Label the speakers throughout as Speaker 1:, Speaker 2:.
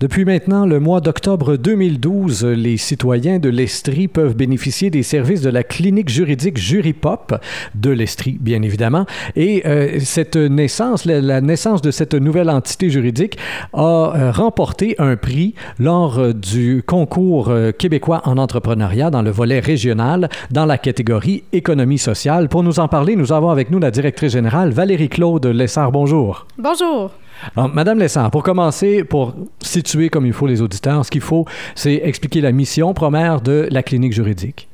Speaker 1: Depuis maintenant le mois d'octobre 2012, les citoyens de l'Estrie peuvent bénéficier des services de la clinique juridique Juripop de l'Estrie, bien évidemment. Et euh, cette naissance, la, naissance de cette nouvelle entité juridique a euh, remporté un prix lors euh, du concours québécois en entrepreneuriat dans le volet régional dans la catégorie économie sociale. Pour nous en parler, nous avons avec nous la directrice générale Valérie Claude Lessard. Bonjour.
Speaker 2: Bonjour.
Speaker 1: Madame Lessard, pour commencer, pour situer comme il faut les auditeurs, ce qu'il faut, c'est expliquer la mission première de la clinique juridique.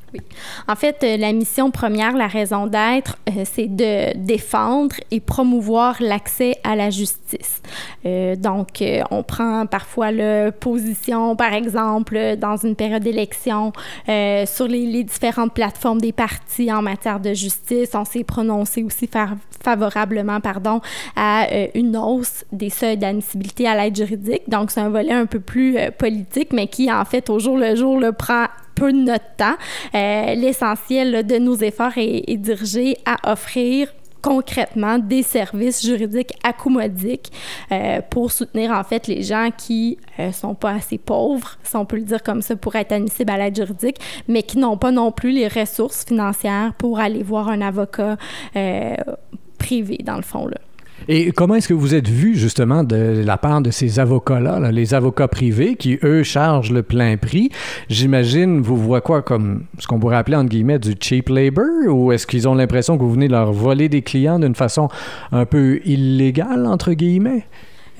Speaker 2: En fait, euh, la mission première, la raison d'être, euh, c'est de défendre et promouvoir l'accès à la justice. Euh, donc, on prend parfois la position, par exemple, dans une période d'élection, sur les, différentes plateformes des partis en matière de justice. On s'est prononcé aussi favorablement pardon, à une hausse des seuils d'admissibilité à l'aide juridique. Donc, c'est un volet un peu plus politique, mais qui, en fait, au jour le jour, le prend peu de notre temps. Euh, l'essentiel de nos efforts est, dirigé à offrir concrètement des services juridiques accommodiques euh, pour soutenir en fait les gens qui euh, sont pas assez pauvres, si on peut le dire comme ça, pour être admissibles à l'aide juridique, mais qui n'ont pas non plus les ressources financières pour aller voir un avocat privé dans le fond là.
Speaker 1: Et comment est-ce que vous êtes vu justement de la part de ces avocats-là, les avocats privés qui, eux, chargent le plein prix? J'imagine, vous voyez quoi comme ce qu'on pourrait appeler, entre guillemets, du cheap labor? Ou est-ce qu'ils ont l'impression que vous venez leur voler des clients d'une façon un peu illégale, entre guillemets?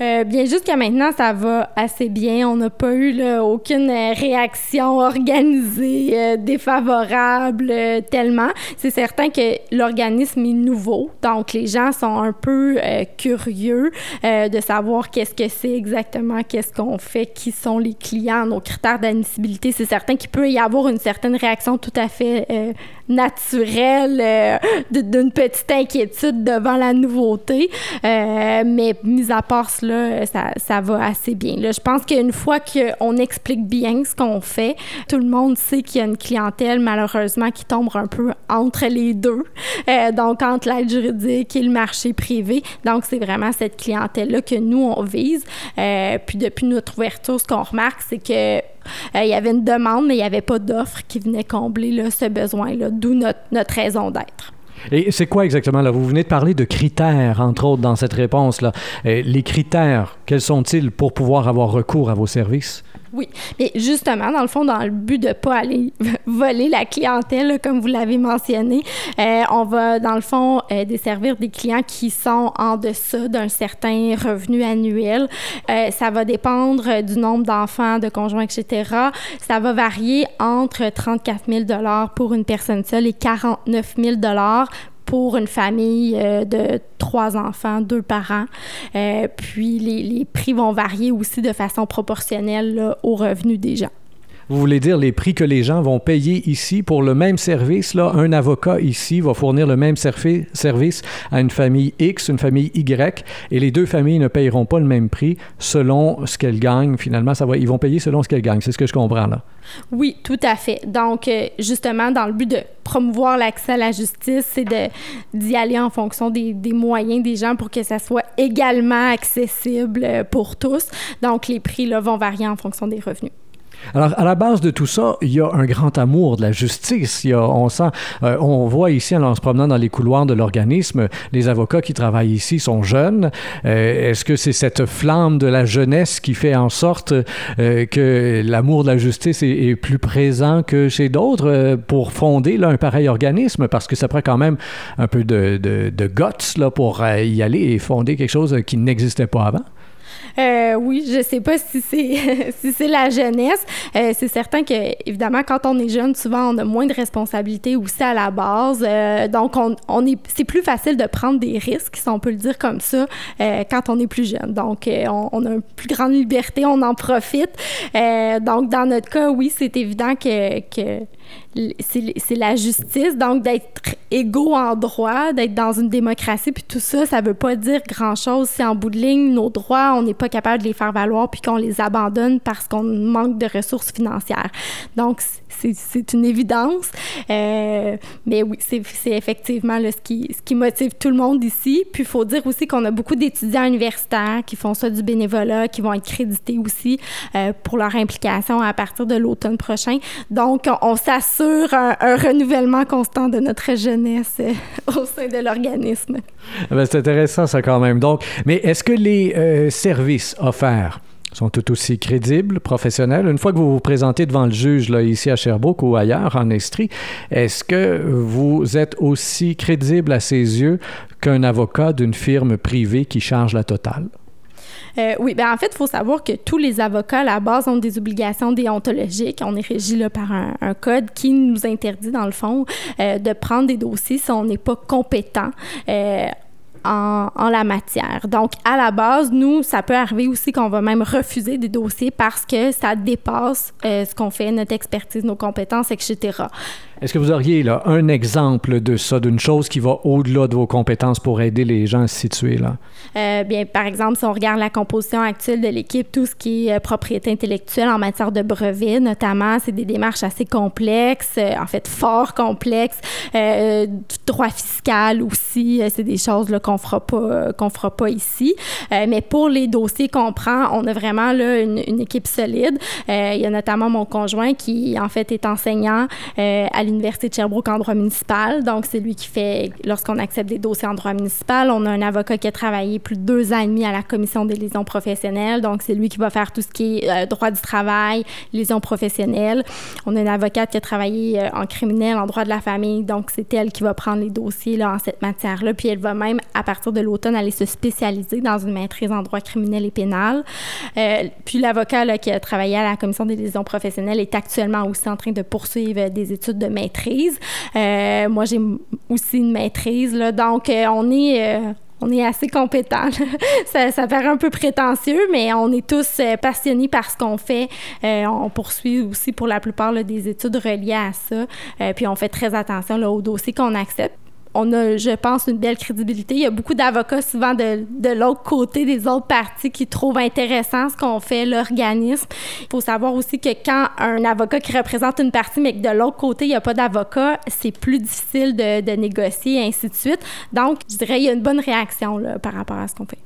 Speaker 2: Euh, bien, jusqu'à maintenant, ça va assez bien. On n'a pas eu là, aucune euh, réaction organisée euh, défavorable tellement. C'est certain que l'organisme est nouveau, donc les gens sont un peu curieux de savoir qu'est-ce que c'est exactement, qu'est-ce qu'on fait, qui sont les clients, nos critères d'admissibilité. C'est certain qu'il peut y avoir une certaine réaction tout à fait naturelle d'une petite inquiétude devant la nouveauté. mais mis à part cela, là, ça, ça, va assez bien. Là, je pense qu'une fois qu'on explique bien ce qu'on fait, tout le monde sait qu'il y a une clientèle, malheureusement, qui tombe un peu entre les deux. Euh, donc, entre l'aide juridique et le marché privé. Donc, c'est vraiment cette clientèle-là que nous, on vise. Euh, puis, depuis notre ouverture, ce qu'on remarque, c'est que euh, il y avait une demande, mais il n'y avait pas d'offre qui venait combler là, ce besoin-là, d'où notre, raison d'être.
Speaker 1: Et c'est quoi exactement là? Vous venez de parler de critères, entre autres, dans cette réponse-là. Euh, les critères, quels sont-ils pour pouvoir avoir recours à vos services?
Speaker 2: Oui, mais justement, dans le fond, dans le but de ne pas aller voler la clientèle, comme vous l'avez mentionné, euh, on va, dans le fond, euh, desservir des clients qui sont en deçà d'un certain revenu annuel. Euh, ça va dépendre du nombre d'enfants, de conjoints, etc. Ça va varier entre 34 000 pour une personne seule et 49 000 pour une famille euh, de trois enfants, deux parents. Euh, puis les, les, prix vont varier aussi de façon proportionnelle là, aux revenus des gens.
Speaker 1: Vous voulez dire les prix que les gens vont payer ici pour le même service? Là, un avocat ici va fournir le même service à une famille X, une famille Y, et les deux familles ne payeront pas le même prix selon ce qu'elles gagnent. Finalement, ça ils vont payer selon ce qu'elles gagnent. C'est ce que je comprends là.
Speaker 2: Oui, tout à fait. Donc, euh, justement, dans le but de promouvoir l'accès à la justice, c'est d'y aller en fonction des, des, moyens des gens pour que ça soit également accessible euh, pour tous. Donc, les prix là, vont varier en fonction des revenus.
Speaker 1: Alors, à la base de tout ça, il y a un grand amour de la justice. Y a, on sent, euh, on voit ici, en se promenant dans les couloirs de l'organisme, les avocats qui travaillent ici sont jeunes. Euh, est-ce que c'est cette flamme de la jeunesse qui fait en sorte euh, que l'amour de la justice est, plus présent que chez d'autres pour fonder là, un pareil organisme? Parce que ça prend quand même un peu de, de, de là, pour y aller et fonder quelque chose qui n'existait pas avant.
Speaker 2: Euh, oui, je sais pas si c'est si c'est la jeunesse. Euh, c'est certain que évidemment quand on est jeune, souvent on a moins de responsabilités aussi à la base. Euh, donc on, on est c'est plus facile de prendre des risques, si on peut le dire comme ça, quand on est plus jeune. Donc on, on, a une plus grande liberté, on en profite. donc dans notre cas, oui, c'est évident que, que c'est la justice, donc d'être égaux en droit, d'être dans une démocratie, puis tout ça, ça veut pas dire grand-chose si en bout de ligne, nos droits, on n'est pas capable de les faire valoir puis qu'on les abandonne parce qu'on manque de ressources financières. Donc, c'est une évidence. Euh, mais oui, c'est effectivement ce, qui, ce qui motive tout le monde ici. Puis il faut dire aussi qu'on a beaucoup d'étudiants universitaires qui font ça du bénévolat, qui vont être crédités aussi euh, pour leur implication à partir de l'automne prochain. Donc, on, s'assure un, renouvellement constant de notre jeunesse euh, au sein de l'organisme.
Speaker 1: Ah ben, c'est intéressant ça quand même. Donc, mais est-ce que les services offerts sont tout aussi crédibles, professionnels? Une fois que vous vous présentez devant le juge, là, ici à Sherbrooke ou ailleurs, en Estrie, est-ce que vous êtes aussi crédible à ses yeux qu'un avocat d'une firme privée qui charge la totale?
Speaker 2: Euh, oui, ben en fait, il faut savoir que tous les avocats, à la base, ont des obligations déontologiques. On est régi par un, code qui nous interdit, dans le fond, euh, de prendre des dossiers si on n'est pas compétent. Euh, en, la matière. Donc, à la base, nous, ça peut arriver aussi qu'on va même refuser des dossiers parce que ça dépasse ce qu'on fait, notre expertise, nos compétences, etc.
Speaker 1: Est-ce que vous auriez là, un exemple de ça, d'une chose qui va au-delà de vos compétences pour aider les gens à se situer là?
Speaker 2: Euh, bien, par exemple, si on regarde la composition actuelle de l'équipe, tout ce qui est euh, propriété intellectuelle en matière de brevets, notamment, c'est des démarches assez complexes, euh, en fait, fort complexes. droit fiscal aussi, c'est des choses qu'on fera pas fera pas ici. mais pour les dossiers qu'on prend, on a vraiment là une, une équipe solide. il y a notamment mon conjoint qui, en fait, est enseignant à l'Université de Sherbrooke en droit municipal. Donc, c'est lui qui fait, lorsqu'on accepte des dossiers en droit municipal, on a un avocat qui a travaillé plus de deux ans et demi à la commission des liaisons professionnelles. Donc, c'est lui qui va faire tout ce qui est euh, droit du travail, liaisons professionnelles. On a une avocate qui a travaillé euh, en criminel, en droit de la famille. Donc, c'est elle qui va prendre les dossiers là, en cette matière-là. Puis, elle va même, à partir de l'automne, aller se spécialiser dans une maîtrise en droit criminel et pénal. Euh, puis, l'avocat qui a travaillé à la commission des liaisons professionnelles est actuellement aussi en train de poursuivre des études de maîtrise. Euh, moi, j'ai aussi une maîtrise, donc euh, on est... Euh, on est assez compétent. ça, ça, paraît un peu prétentieux, mais on est tous passionnés par ce qu'on fait. on poursuit aussi pour la plupart des études reliées à ça. puis on fait très attention là, aux dossiers qu'on accepte on a, je pense, une belle crédibilité. Il y a beaucoup d'avocats souvent de, de l'autre côté des autres parties qui trouvent intéressant ce qu'on fait, l'organisme. Il faut savoir aussi que quand un avocat qui représente une partie, mais que de l'autre côté, il n'y a pas d'avocat, c'est plus difficile de, de, négocier et ainsi de suite. Donc, je dirais, il y a une bonne réaction là, par rapport à ce qu'on fait.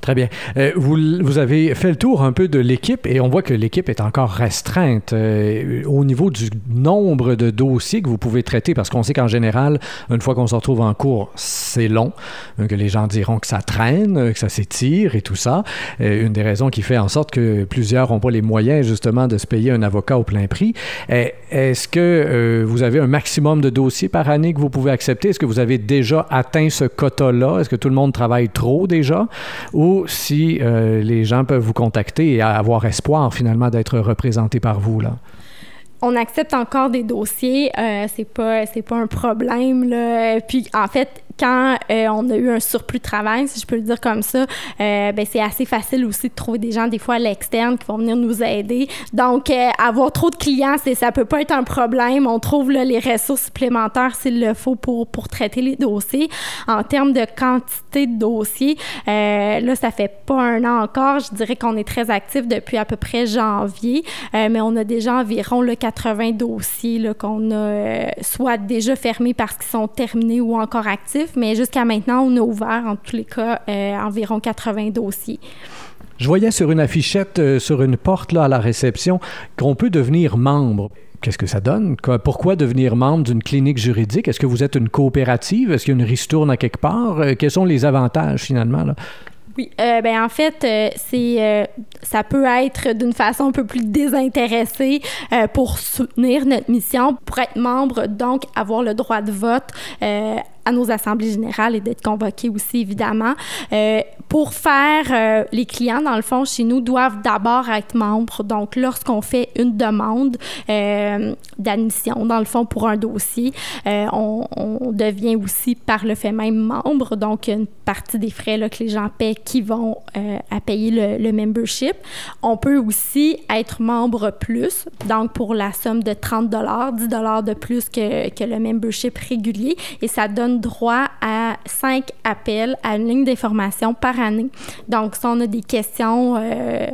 Speaker 1: Très bien. Euh, vous, avez fait le tour un peu de l'équipe et on voit que l'équipe est encore restreinte euh, au niveau du nombre de dossiers que vous pouvez traiter parce qu'on sait qu'en général, une fois qu'on se retrouve en cours, c'est long, euh, que les gens diront que ça traîne, que ça s'étire et tout ça. une des raisons qui fait en sorte que plusieurs n'ont pas les moyens justement de se payer un avocat au plein prix. Est-ce que vous avez un maximum de dossiers par année que vous pouvez accepter? Est-ce que vous avez déjà atteint ce quota-là? Est-ce que tout le monde travaille trop déjà? Ou si euh, les gens peuvent vous contacter et avoir espoir finalement d'être représentés par vous là
Speaker 2: on accepte encore des dossiers, euh, c'est pas c'est pas un problème là. Puis en fait, quand euh, on a eu un surplus de travail, si je peux le dire comme ça, euh, ben, c'est assez facile aussi de trouver des gens, des fois à l'externe, qui vont venir nous aider. Donc, euh, avoir trop de clients, c'est, ça peut pas être un problème. On trouve là, les ressources supplémentaires s'il le faut pour, pour traiter les dossiers. En termes de quantité de dossiers, là, ça fait pas un an encore. Je dirais qu'on est très actif depuis à peu près janvier, mais on a déjà environ le 80 dossiers là, qu'on a soit déjà fermés parce qu'ils sont terminés ou encore actifs mais jusqu'à maintenant, on a ouvert, en tous les cas, euh, environ 80 dossiers.
Speaker 1: Je voyais sur une affichette, euh, sur une porte là, à la réception, qu'on peut devenir membre. Qu'est-ce que ça donne? Pourquoi devenir membre d'une clinique juridique? Est-ce que vous êtes une coopérative? Est-ce qu'il y a une ristourne à quelque part? Euh, quels sont les avantages finalement? Là?
Speaker 2: Oui, euh, ben en fait, euh, c'est euh, ça peut être d'une façon un peu plus désintéressée pour soutenir notre mission, pour être membre, donc avoir le droit de vote à nos assemblées générales et d'être convoqués aussi, évidemment. Euh, pour faire, euh, les clients, dans le fond, chez nous, doivent d'abord être membres. Donc, lorsqu'on fait une demande euh, d'admission, dans le fond, pour un dossier, on, devient aussi par le fait même membre. Donc, une partie des frais là, que les gens paient qui vont à payer le, le, membership. On peut aussi être membre plus, donc pour la somme de 30 10 de plus que, que le membership régulier. Et ça donne droit à cinq appels à une ligne d'information par année. Donc, si on a des questions euh,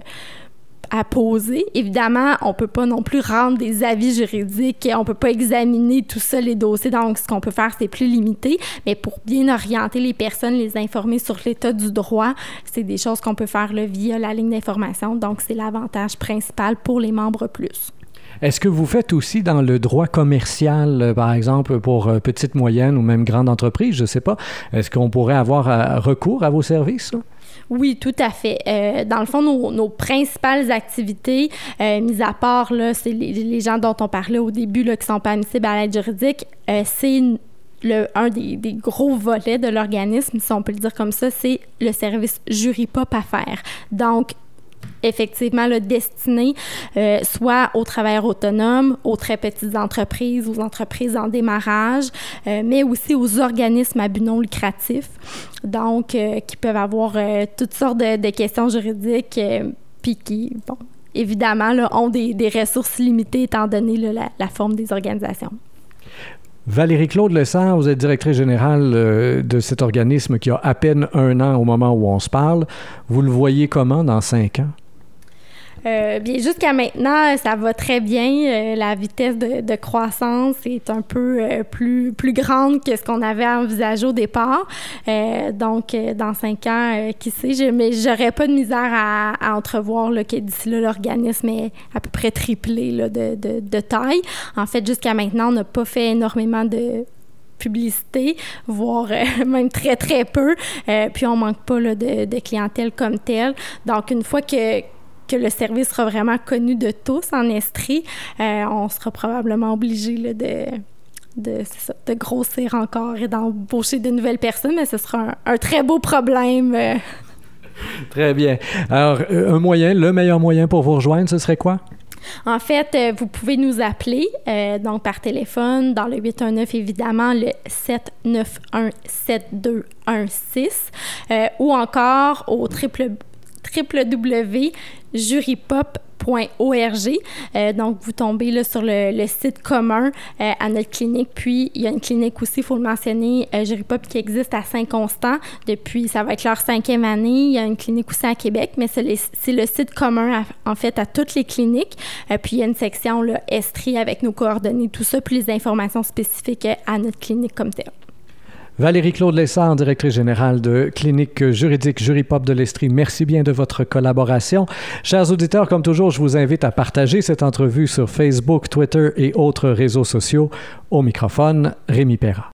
Speaker 2: à poser, évidemment, on peut pas non plus rendre des avis juridiques, on peut pas examiner tout ça, les dossiers. Donc, ce qu'on peut faire, c'est plus limité. Mais pour bien orienter les personnes, les informer sur l'état du droit, c'est des choses qu'on peut faire via la ligne d'information. Donc, c'est l'avantage principal pour les membres plus.
Speaker 1: Est-ce que vous faites aussi dans le droit commercial, euh, par exemple, pour euh, petites, moyennes ou même grandes entreprises, je ne sais pas, est-ce qu'on pourrait avoir euh, recours à vos services?
Speaker 2: Oui, tout à fait. dans le fond, nos, principales activités, mis à part, c'est les, gens dont on parlait au début, là, qui sont pas admissibles à l'aide juridique, c'est le, un des, des, gros volets de l'organisme, si on peut le dire comme ça, c'est le service jury pop à faire. Donc, effectivement le destiné euh, soit aux travailleurs autonomes, aux très petites entreprises, aux entreprises en démarrage, euh, mais aussi aux organismes à but non lucratif, donc euh, qui peuvent avoir toutes sortes de, questions juridiques, puis qui, bon, évidemment, ont des, des, ressources limitées étant donné la forme des organisations.
Speaker 1: Valérie Claude Lessard, vous êtes directrice générale de cet organisme qui a à peine un an au moment où on se parle. Vous le voyez comment dans cinq ans?
Speaker 2: Euh, bien, jusqu'à maintenant, ça va très bien. Euh, la vitesse de, croissance est un peu euh, plus, plus grande que ce qu'on avait envisagé au départ. donc, dans cinq ans, qui sait, mais j'aurais pas de misère à, entrevoir là, que d'ici là, l'organisme est à peu près triplé là, de, de, de taille. En fait, jusqu'à maintenant, on n'a pas fait énormément de publicité, voire même très, très peu. puis on manque pas là, de, de, clientèle comme telle. Donc, une fois que, que le service sera vraiment connu de tous en Estrie, euh, on sera probablement obligé de, de, de, grossir encore et d'embaucher de nouvelles personnes, mais ce sera un, très beau problème. Euh.
Speaker 1: Très bien. Alors, euh, un moyen, le meilleur moyen pour vous rejoindre, ce serait quoi?
Speaker 2: En fait, vous pouvez nous appeler, donc par téléphone, dans le 819, évidemment, le 791-7216, ou encore au triple www.jurypop.org. Euh, donc, vous tombez là, sur le, site commun euh, à notre clinique. Puis, il y a une clinique aussi, il faut le mentionner, euh, Jurypop, qui existe à Saint-Constant depuis, ça va être leur cinquième année. Il y a une clinique aussi à Québec, mais c'est, le site commun, en fait, à toutes les cliniques. puis, il y a une section là, Estrie avec nos coordonnées, tout ça, puis les informations spécifiques à notre clinique comme telle.
Speaker 1: Valérie Claude Lessard, directrice générale de Clinique juridique Juripop de l'Estrie, merci bien de votre collaboration. Chers auditeurs, comme toujours, je vous invite à partager cette entrevue sur Facebook, Twitter et autres réseaux sociaux. Au microphone, Rémi Perra.